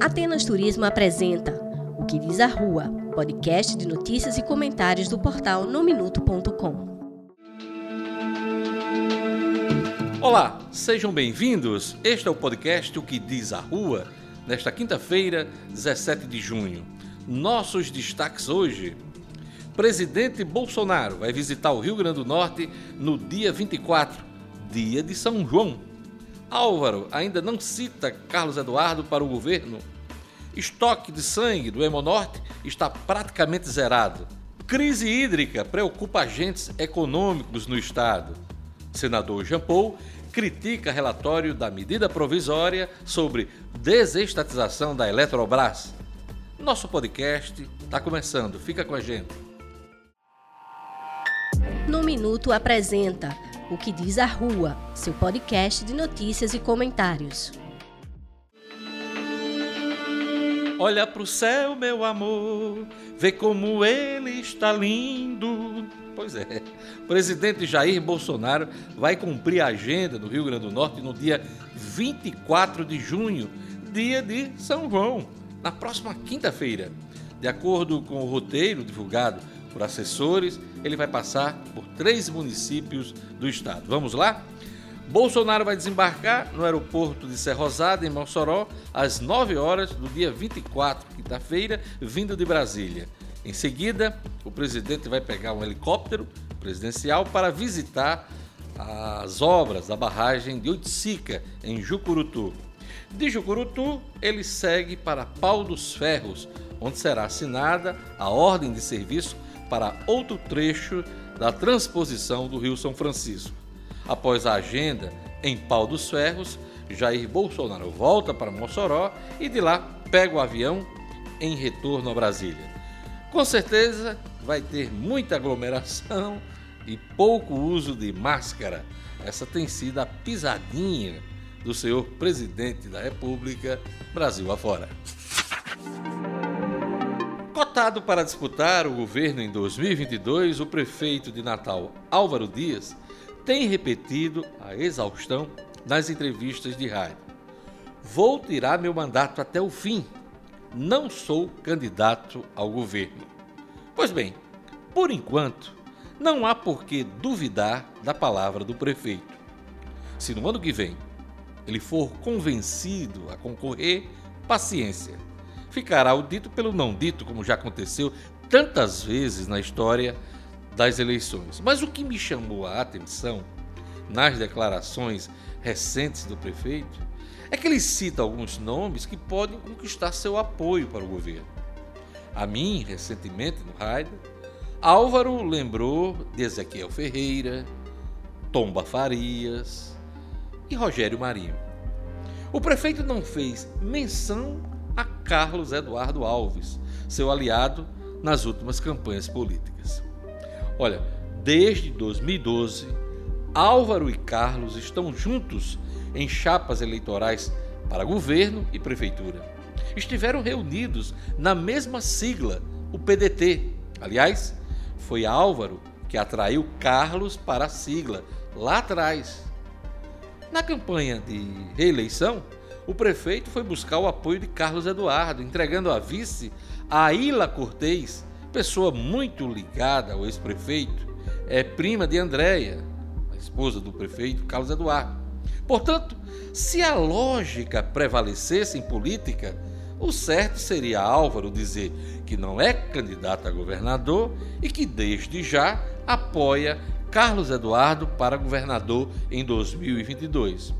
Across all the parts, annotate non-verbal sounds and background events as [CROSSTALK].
Atenas Turismo apresenta O que diz a Rua, podcast de notícias e comentários do portal nominuto.com. Olá, sejam bem-vindos. Este é o podcast O que diz a Rua, nesta quinta-feira, 17 de junho. Nossos destaques hoje. Presidente Bolsonaro vai visitar o Rio Grande do Norte no dia 24, dia de São João. Álvaro ainda não cita Carlos Eduardo para o governo. Estoque de sangue do Hemonorte está praticamente zerado. Crise hídrica preocupa agentes econômicos no estado. Senador Jean Paul critica relatório da medida provisória sobre desestatização da Eletrobras. Nosso podcast está começando, fica com a gente. No Minuto apresenta O que diz a Rua, seu podcast de notícias e comentários. Olha pro céu, meu amor, vê como ele está lindo. Pois é, o presidente Jair Bolsonaro vai cumprir a agenda no Rio Grande do Norte no dia 24 de junho, dia de São João, na próxima quinta-feira. De acordo com o roteiro divulgado por assessores, ele vai passar por três municípios do estado. Vamos lá? Bolsonaro vai desembarcar no aeroporto de Serrosada, em Mossoró, às 9 horas do dia 24, quinta-feira, vindo de Brasília. Em seguida, o presidente vai pegar um helicóptero presidencial para visitar as obras da barragem de Oiticica, em Jucurutu. De Jucurutu, ele segue para Pau dos Ferros, onde será assinada a ordem de serviço para outro trecho da transposição do Rio São Francisco. Após a agenda em Pau dos Ferros, Jair Bolsonaro volta para Mossoró e de lá pega o avião em retorno a Brasília. Com certeza vai ter muita aglomeração [LAUGHS] e pouco uso de máscara. Essa tem sido a pisadinha do senhor presidente da República, Brasil afora. Cotado para disputar o governo em 2022, o prefeito de Natal, Álvaro Dias, tem repetido a exaustão nas entrevistas de rádio. Vou tirar meu mandato até o fim. Não sou candidato ao governo. Pois bem, por enquanto, não há por que duvidar da palavra do prefeito. Se no ano que vem ele for convencido a concorrer, paciência. Ficará o dito pelo não dito, como já aconteceu tantas vezes na história das eleições. Mas o que me chamou a atenção nas declarações recentes do prefeito é que ele cita alguns nomes que podem conquistar seu apoio para o governo. A mim, recentemente no rádio, Álvaro lembrou de Ezequiel Ferreira, Tomba Farias e Rogério Marinho. O prefeito não fez menção Carlos Eduardo Alves, seu aliado nas últimas campanhas políticas. Olha, desde 2012, Álvaro e Carlos estão juntos em chapas eleitorais para governo e prefeitura. Estiveram reunidos na mesma sigla, o PDT. Aliás, foi Álvaro que atraiu Carlos para a sigla lá atrás. Na campanha de reeleição, o prefeito foi buscar o apoio de Carlos Eduardo, entregando a vice a Ila Cortez, pessoa muito ligada ao ex-prefeito, é prima de Andréia, a esposa do prefeito Carlos Eduardo. Portanto, se a lógica prevalecesse em política, o certo seria Álvaro dizer que não é candidato a governador e que desde já apoia Carlos Eduardo para governador em 2022.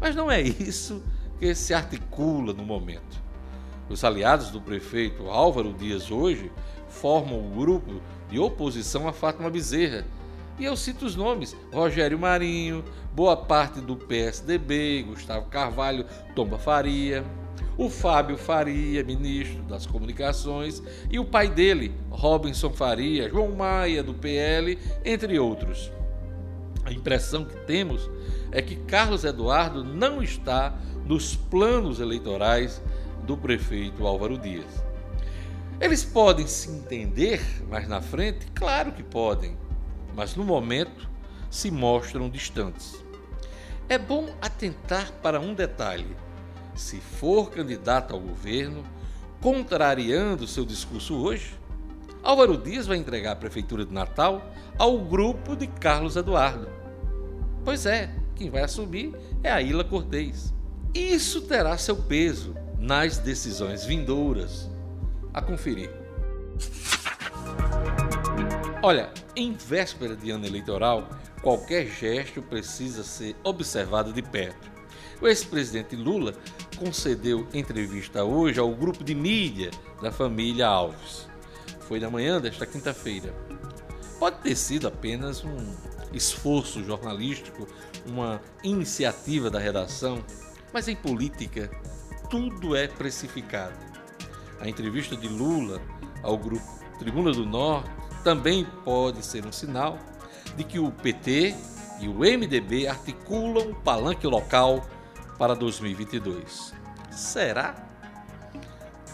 Mas não é isso que se articula no momento. Os aliados do prefeito Álvaro Dias hoje formam o um grupo de oposição a Fátima Bezerra. E eu cito os nomes: Rogério Marinho, boa parte do PSDB, Gustavo Carvalho, Tomba Faria, o Fábio Faria, ministro das Comunicações, e o pai dele, Robinson Faria, João Maia, do PL, entre outros. A impressão que temos é que Carlos Eduardo não está nos planos eleitorais do prefeito Álvaro Dias. Eles podem se entender mais na frente? Claro que podem, mas no momento se mostram distantes. É bom atentar para um detalhe. se for candidato ao governo, contrariando seu discurso hoje, Álvaro Dias vai entregar a Prefeitura de Natal ao grupo de Carlos Eduardo. Pois é, quem vai assumir é a Ilha Cortez. Isso terá seu peso nas decisões vindouras. A conferir. Olha, em véspera de ano eleitoral, qualquer gesto precisa ser observado de perto. O ex-presidente Lula concedeu entrevista hoje ao grupo de mídia da família Alves. Foi na manhã desta quinta-feira. Pode ter sido apenas um esforço jornalístico, uma iniciativa da redação, mas em política tudo é precificado. A entrevista de Lula ao grupo Tribuna do Norte também pode ser um sinal de que o PT e o MDB articulam o palanque local para 2022. Será?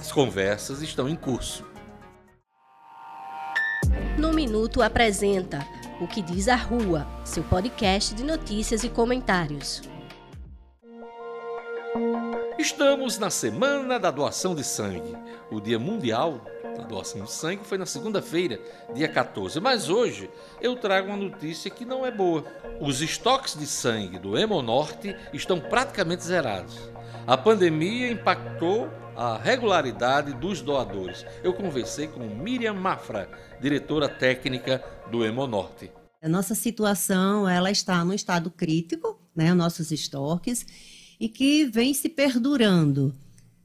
As conversas estão em curso. No Minuto apresenta O que diz a Rua, seu podcast de notícias e comentários. Estamos na semana da doação de sangue. O Dia Mundial da Doação de Sangue foi na segunda-feira, dia 14. Mas hoje eu trago uma notícia que não é boa. Os estoques de sangue do Hemonorte estão praticamente zerados. A pandemia impactou a regularidade dos doadores. Eu conversei com Miriam Mafra, diretora técnica do Hemonorte. A nossa situação ela está no estado crítico, né, nossos estoques e que vem se perdurando.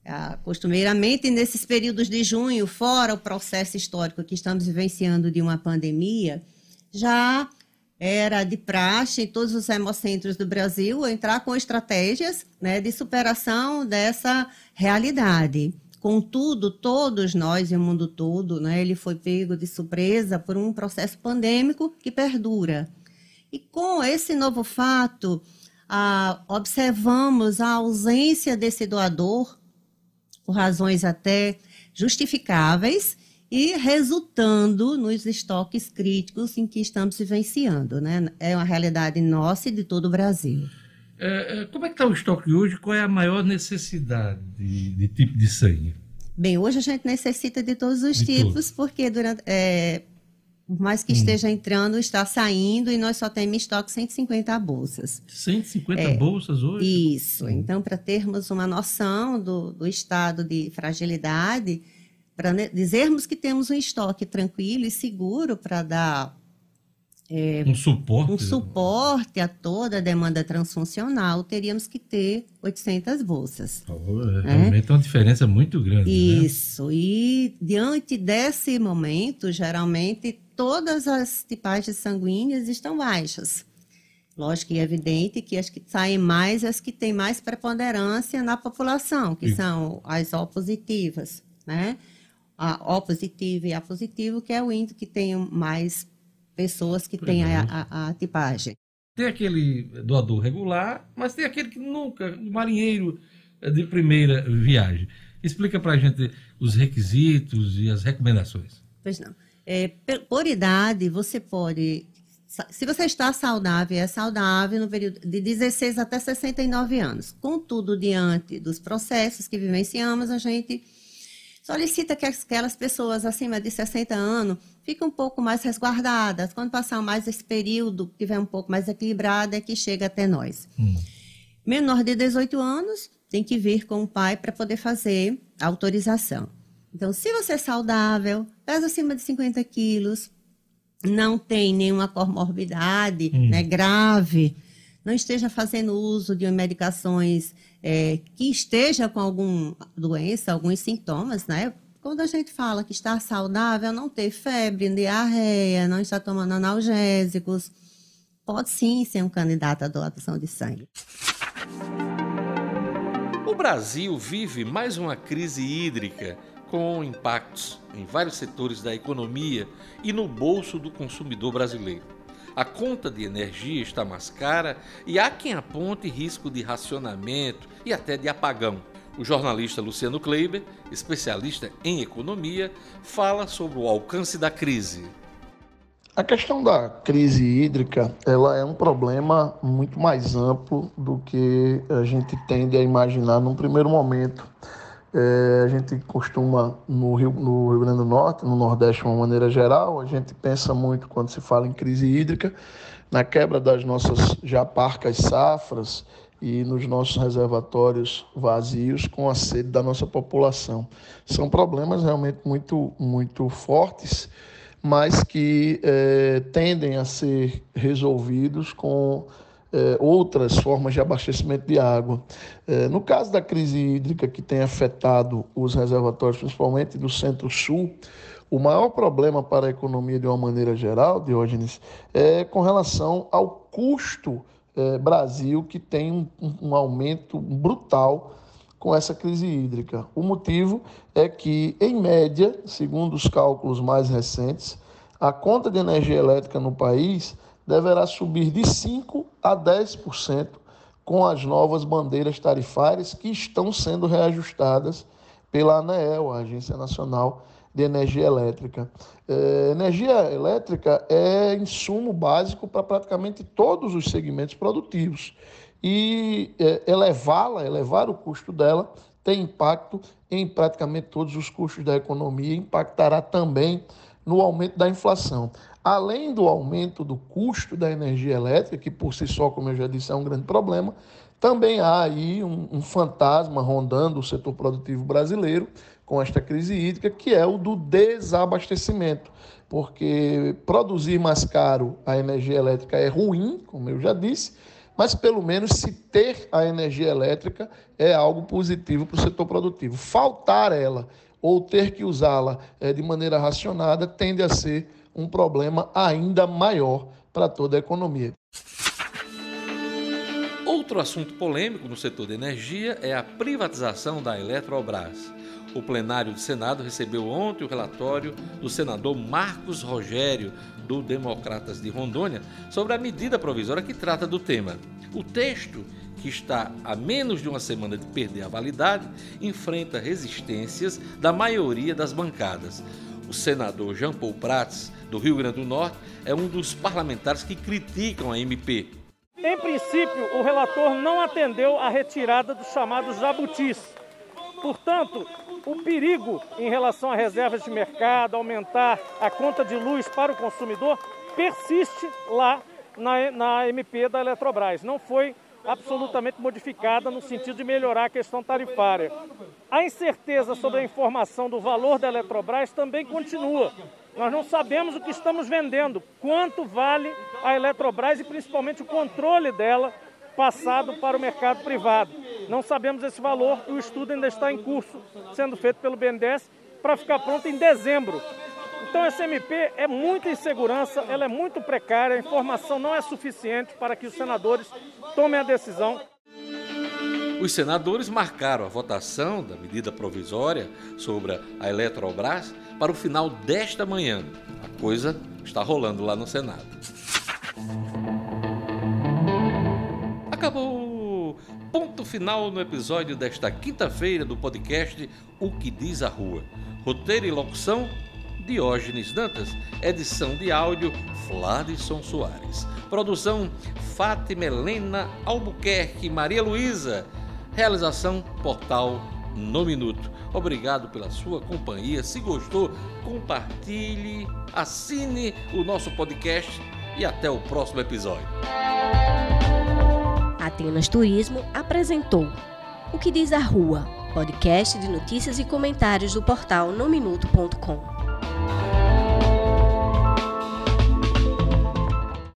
Ah, costumeiramente, nesses períodos de junho, fora o processo histórico que estamos vivenciando de uma pandemia, já era de praxe em todos os hemocentros do Brasil entrar com estratégias né, de superação dessa realidade. Contudo, todos nós e o mundo todo, né, ele foi pego de surpresa por um processo pandêmico que perdura. E com esse novo fato, ah, observamos a ausência desse doador, por razões até justificáveis, e resultando nos estoques críticos em que estamos vivenciando. Né? É uma realidade nossa e de todo o Brasil. É, é como é que está o estoque hoje? Qual é a maior necessidade de, de, tipo de sangue? Bem, hoje a gente necessita de todos os de tipos, porque durante, é, por mais que hum. esteja entrando, está saindo e nós só temos em estoque 150 bolsas. 150 é, bolsas hoje? Isso. Hum. Então, para termos uma noção do, do estado de fragilidade, para dizermos que temos um estoque tranquilo e seguro para dar é, um suporte um suporte a toda a demanda transfuncional, teríamos que ter 800 bolsas. Oh, é, realmente é uma diferença muito grande. Né? Isso. Né? E diante desse momento, geralmente todas as tipagens sanguíneas estão baixas. Lógico e é evidente que as que saem mais, as que têm mais preponderância na população, que e... são as O positivas, né? A O positiva e A positivo, que é o índice que tem mais pessoas que têm a, a, a, tipagem. Tem aquele doador regular, mas tem aquele que nunca, um marinheiro de primeira viagem. Explica para a gente os requisitos e as recomendações. Pois não. É, por idade, você pode. Se você está saudável, é saudável no período de 16 até 69 anos. Contudo, diante dos processos que vivenciamos, a gente solicita que aquelas pessoas acima de 60 anos fiquem um pouco mais resguardadas. Quando passar mais esse período, tiver um pouco mais equilibrado, é que chega até nós. Hum. Menor de 18 anos tem que vir com o pai para poder fazer a autorização. Então, se você é saudável, pesa acima de 50 quilos, não tem nenhuma comorbidade hum. né, grave, não esteja fazendo uso de medicações é, que esteja com alguma doença, alguns sintomas, né? Quando a gente fala que está saudável, não ter febre, diarreia, não está tomando analgésicos, pode sim ser um candidato à doação de sangue. O Brasil vive mais uma crise hídrica com impactos em vários setores da economia e no bolso do consumidor brasileiro. A conta de energia está mais cara e há quem aponte risco de racionamento e até de apagão. O jornalista Luciano Kleiber, especialista em economia, fala sobre o alcance da crise. A questão da crise hídrica, ela é um problema muito mais amplo do que a gente tende a imaginar num primeiro momento. É, a gente costuma, no Rio, no Rio Grande do Norte, no Nordeste de uma maneira geral, a gente pensa muito quando se fala em crise hídrica, na quebra das nossas já parcas safras e nos nossos reservatórios vazios com a sede da nossa população. São problemas realmente muito, muito fortes mas que é, tendem a ser resolvidos com é, outras formas de abastecimento de água. É, no caso da crise hídrica que tem afetado os reservatórios, principalmente do centro-sul, o maior problema para a economia de uma maneira geral, Diógenes, é com relação ao custo Brasil, que tem um, um aumento brutal com essa crise hídrica. O motivo é que, em média, segundo os cálculos mais recentes, a conta de energia elétrica no país deverá subir de 5% a 10% com as novas bandeiras tarifárias que estão sendo reajustadas pela ANEEL, a Agência Nacional de Energia Elétrica. É, energia elétrica é insumo básico para praticamente todos os segmentos produtivos e é, elevá-la, elevar o custo dela, tem impacto em praticamente todos os custos da economia, impactará também no aumento da inflação. Além do aumento do custo da energia elétrica, que por si só, como eu já disse, é um grande problema, também há aí um, um fantasma rondando o setor produtivo brasileiro com esta crise hídrica, que é o do desabastecimento. Porque produzir mais caro a energia elétrica é ruim, como eu já disse, mas pelo menos se ter a energia elétrica é algo positivo para o setor produtivo. Faltar ela ou ter que usá-la é, de maneira racionada tende a ser um problema ainda maior para toda a economia. Outro assunto polêmico no setor de energia é a privatização da Eletrobras. O plenário do Senado recebeu ontem o relatório do senador Marcos Rogério, do Democratas de Rondônia, sobre a medida provisória que trata do tema. O texto, que está a menos de uma semana de perder a validade, enfrenta resistências da maioria das bancadas. O senador Jean Paul Prats, do Rio Grande do Norte, é um dos parlamentares que criticam a MP. Em princípio, o relator não atendeu à retirada dos chamados jabutis. Portanto, o perigo em relação a reservas de mercado, aumentar a conta de luz para o consumidor, persiste lá na, na MP da Eletrobras. Não foi absolutamente modificada no sentido de melhorar a questão tarifária. A incerteza sobre a informação do valor da Eletrobras também continua. Nós não sabemos o que estamos vendendo, quanto vale a Eletrobras e principalmente o controle dela passado para o mercado privado. Não sabemos esse valor e o estudo ainda está em curso, sendo feito pelo BNDES, para ficar pronto em dezembro. Então essa MP é muita insegurança, ela é muito precária, a informação não é suficiente para que os senadores tomem a decisão. Os senadores marcaram a votação da medida provisória sobre a Eletrobras para o final desta manhã. A coisa está rolando lá no Senado. Acabou! Ponto final no episódio desta quinta-feira do podcast O que Diz a Rua. Roteiro e locução: Diógenes Dantas. Edição de áudio: Fladson Soares. Produção: Fátima Helena Albuquerque Maria Luísa. Realização: Portal No Minuto. Obrigado pela sua companhia. Se gostou, compartilhe, assine o nosso podcast e até o próximo episódio. Atenas Turismo apresentou O que diz a Rua, podcast de notícias e comentários do portal nominuto.com.